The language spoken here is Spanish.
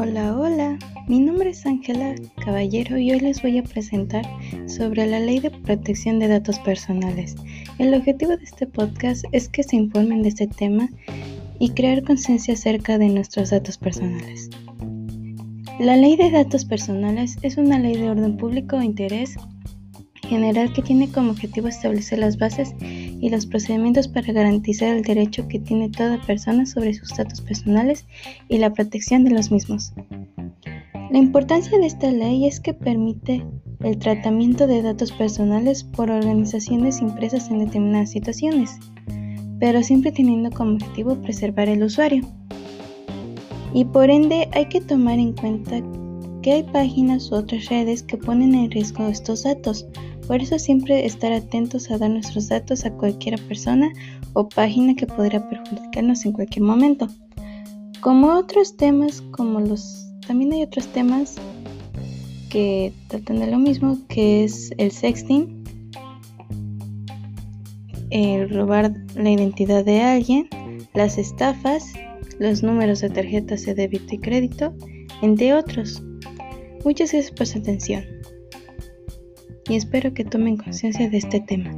Hola, hola, mi nombre es Ángela Caballero y hoy les voy a presentar sobre la Ley de Protección de Datos Personales. El objetivo de este podcast es que se informen de este tema y crear conciencia acerca de nuestros datos personales. La Ley de Datos Personales es una ley de orden público de interés general que tiene como objetivo establecer las bases y los procedimientos para garantizar el derecho que tiene toda persona sobre sus datos personales y la protección de los mismos. La importancia de esta ley es que permite el tratamiento de datos personales por organizaciones impresas en determinadas situaciones, pero siempre teniendo como objetivo preservar el usuario. Y por ende hay que tomar en cuenta que hay páginas u otras redes que ponen en riesgo estos datos, por eso siempre estar atentos a dar nuestros datos a cualquier persona o página que podría perjudicarnos en cualquier momento. Como otros temas, como los también hay otros temas que tratan de lo mismo, que es el sexting, el robar la identidad de alguien, las estafas, los números de tarjetas de débito y crédito, entre otros. Muchas gracias por su atención y espero que tomen conciencia de este tema.